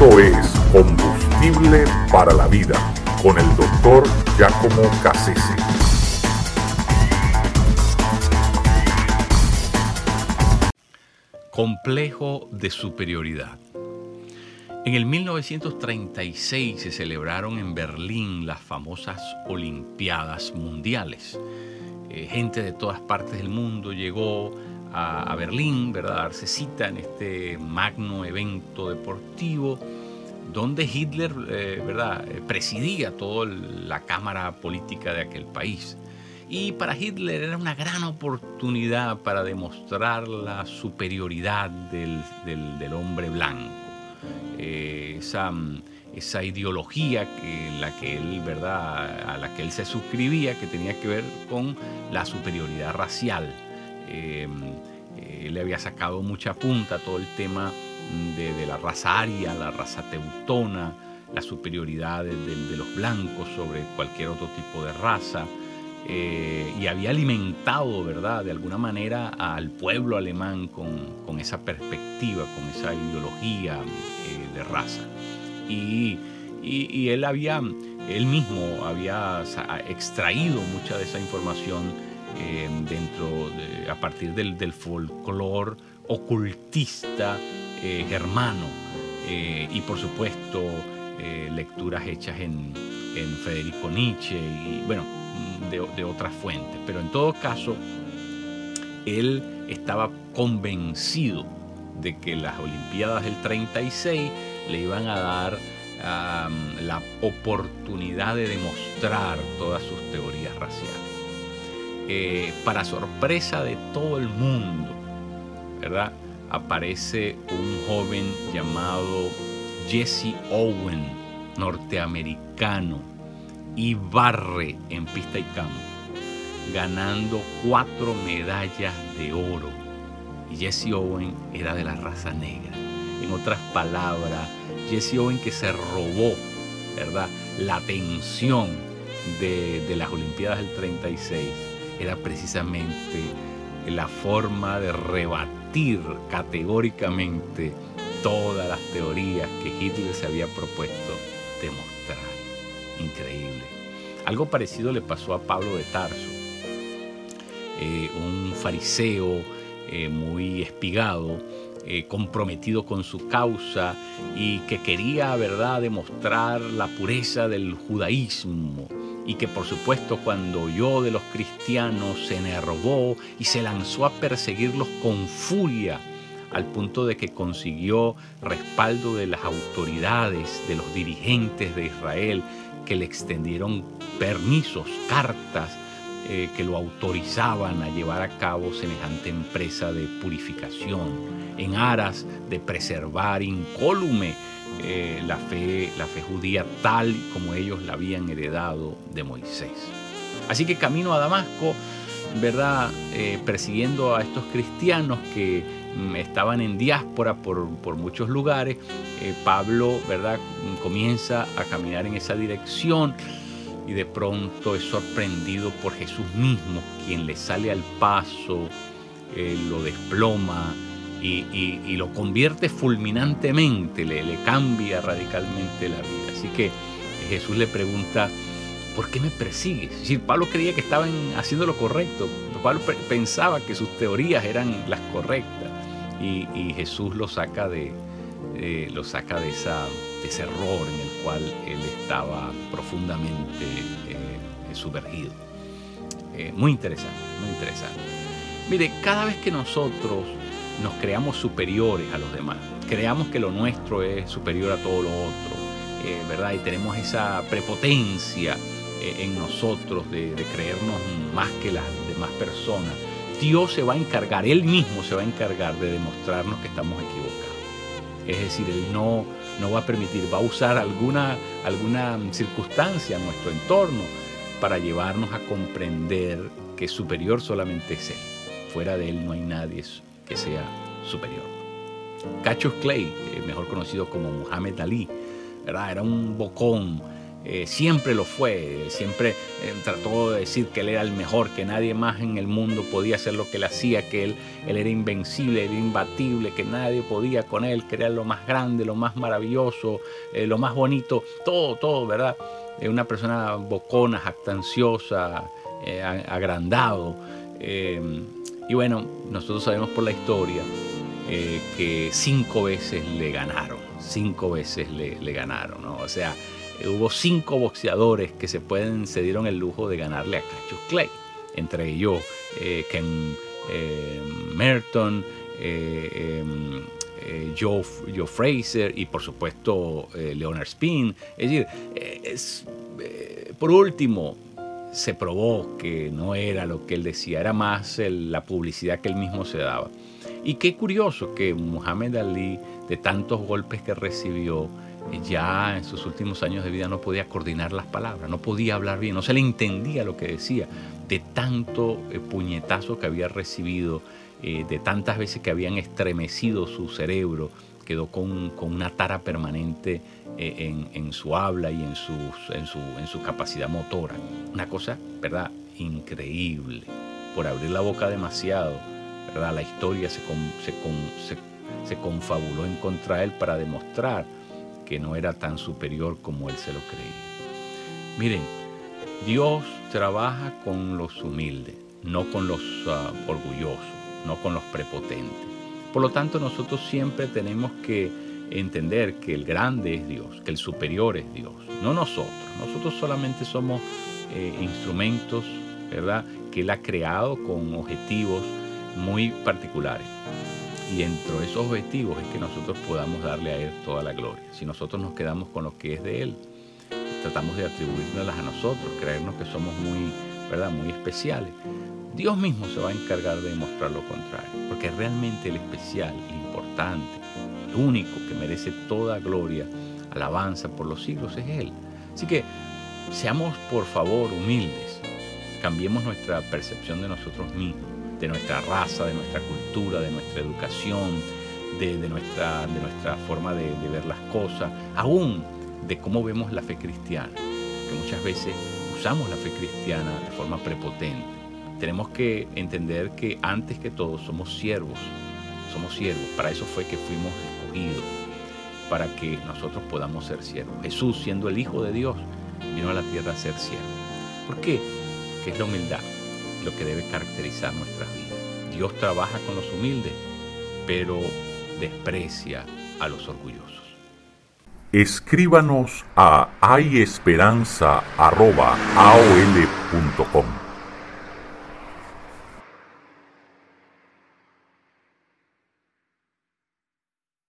Esto es Combustible para la Vida con el doctor Giacomo Cassese. Complejo de superioridad. En el 1936 se celebraron en Berlín las famosas Olimpiadas Mundiales. Eh, gente de todas partes del mundo llegó a, Berlín, ¿verdad? A darse cita en este magno evento deportivo donde Hitler, eh, ¿verdad? Eh, presidía toda la cámara política de aquel país. Y para Hitler era una gran oportunidad para demostrar la superioridad del, hombre blanco. Eh, esa, esa, ideología que, la que él, ¿verdad? a la que él se suscribía, que tenía que ver con la superioridad racial. Em, eh, le había sacado mucha punta todo el tema de, la raza aria, la raza teutona, la superioridad de, los blancos sobre cualquier otro tipo de raza. Eh, y había alimentado, ¿verdad?, de alguna manera al pueblo alemán con, esa perspectiva, con esa ideología eh, de raza. Y, y, él había, él mismo había extraído mucha de esa información dentro a partir del, folclore ocultista eh, germano eh, y por supuesto eh, lecturas hechas en, Federico Nietzsche y bueno, de, de otras fuentes. Pero en todo caso, él estaba convencido de que las Olimpiadas del 36 le iban a dar la oportunidad de demostrar todas sus teorías raciales. Eh, para sorpresa de todo el mundo, ¿verdad? Aparece un joven llamado Jesse Owen, norteamericano, y barre en pista y campo, ganando cuatro medallas de oro. Y Jesse Owen era de la raza negra. En otras palabras, Jesse Owen que se robó, ¿verdad? La atención de, de las Olimpiadas del 36 era precisamente la forma de rebatir categóricamente todas las teorías que Hitler se había propuesto demostrar. Increíble. Algo parecido le pasó a Pablo de Tarso, eh, un fariseo eh, muy espigado, eh, comprometido con su causa y que quería, verdad, demostrar la pureza del judaísmo y que por supuesto cuando oyó de los cristianos se enervó y se lanzó a perseguirlos con furia al punto de que consiguió respaldo de las autoridades, de los dirigentes de Israel, que le extendieron permisos, cartas eh, que lo autorizaban a llevar a cabo semejante empresa de purificación en aras de preservar incólume eh, la, fe, la fe judía tal como ellos la habían heredado de Moisés. Así que camino a Damasco, ¿verdad? Eh, persiguiendo a estos cristianos que mm, estaban en diáspora por, muchos lugares, eh, Pablo, ¿verdad? Comienza a caminar en esa dirección y de pronto es sorprendido por Jesús mismo, quien le sale al paso, lo desploma, y, lo convierte fulminantemente, le, cambia radicalmente la vida. Así que Jesús le pregunta, ¿por qué me persigues? Es decir, Pablo creía que estaban haciendo lo correcto, Pablo pensaba que sus teorías eran las correctas y, Jesús lo saca de, lo saca de, esa, ese error en el cual él estaba profundamente eh, sumergido. Eh, muy interesante, muy interesante. Mire, cada vez que nosotros nos creamos superiores a los demás, creamos que lo nuestro es superior a todo lo otro, eh, ¿verdad? Y tenemos esa prepotencia eh, en nosotros de, creernos más que las demás personas. Dios se va a encargar, Él mismo se va a encargar de demostrarnos que estamos equivocados. Es decir, Él no, no va a permitir, va a usar alguna, alguna circunstancia en nuestro entorno para llevarnos a comprender que superior solamente es Él. Fuera de Él no hay nadie que sea superior. Cassius Clay, eh, mejor conocido como Muhammad Ali, era un bocón eh, siempre lo fue, siempre eh, trató de decir que él era el mejor, que nadie más en el mundo podía hacer lo que él hacía, que él, él era invencible, era imbatible, que nadie podía con él, que era lo más grande, lo más maravilloso, lo más bonito, todo, todo, ¿verdad? una persona bocona, jactanciosa, agrandado. Y bueno, nosotros sabemos por la historia que cinco veces le ganaron, cinco veces le, ganaron, ¿no? O sea, hubo cinco boxeadores que se pueden se dieron el lujo de ganarle a Cassius Clay, entre ellos eh, Ken eh, Merton, eh, Joe, Joe, Fraser y por supuesto Leonard Spin. Es decir, es, por último, se probó que no era lo que él decía, era más la publicidad que él mismo se daba. Y qué curioso que Muhammad Ali, de tantos golpes que recibió, ya en sus últimos años de vida no podía coordinar las palabras, no podía hablar bien, no se le entendía lo que decía, de tanto eh, puñetazo que había recibido, eh, de tantas veces que habían estremecido su cerebro, quedó con, una tara permanente eh, en, su habla y en, en, su, capacidad motora. Una cosa, ¿verdad? Increíble. Por abrir la boca demasiado, ¿verdad? La historia se, se confabuló en contra de él para demostrar que no era tan superior como él se lo creía. Miren, Dios trabaja con los humildes, no con los ah, orgullosos, no con los prepotentes. Por lo tanto, nosotros siempre tenemos que entender que el grande es Dios, que el superior es Dios, no nosotros. Nosotros solamente somos eh, instrumentos, ¿verdad?, que Él ha creado con objetivos muy particulares. Y dentro de esos objetivos es que nosotros podamos darle a Él toda la gloria. Si nosotros nos quedamos con lo que es de Él, tratamos de atribuírnoslas a nosotros, creernos que somos muy, ¿verdad? muy especiales, Dios mismo se va a encargar de demostrar lo contrario. Porque realmente el especial, el importante, el único que merece toda gloria, alabanza por los siglos es Él. Así que seamos por favor humildes, cambiemos nuestra percepción de nosotros mismos de nuestra raza, de nuestra cultura, de nuestra educación, de, nuestra, de nuestra forma de, ver las cosas, aún de cómo vemos la fe cristiana, que muchas veces usamos la fe cristiana de forma prepotente. Tenemos que entender que antes que todo somos siervos, somos siervos, para eso fue que fuimos escogidos, para que nosotros podamos ser siervos. Jesús, siendo el Hijo de Dios, vino a la tierra a ser siervo. ¿Por qué? ¿Qué es la humildad? lo que debe caracterizar nuestras vidas. Dios trabaja con los humildes, pero desprecia a los orgullosos. Escríbanos a hayesperanza.aol.com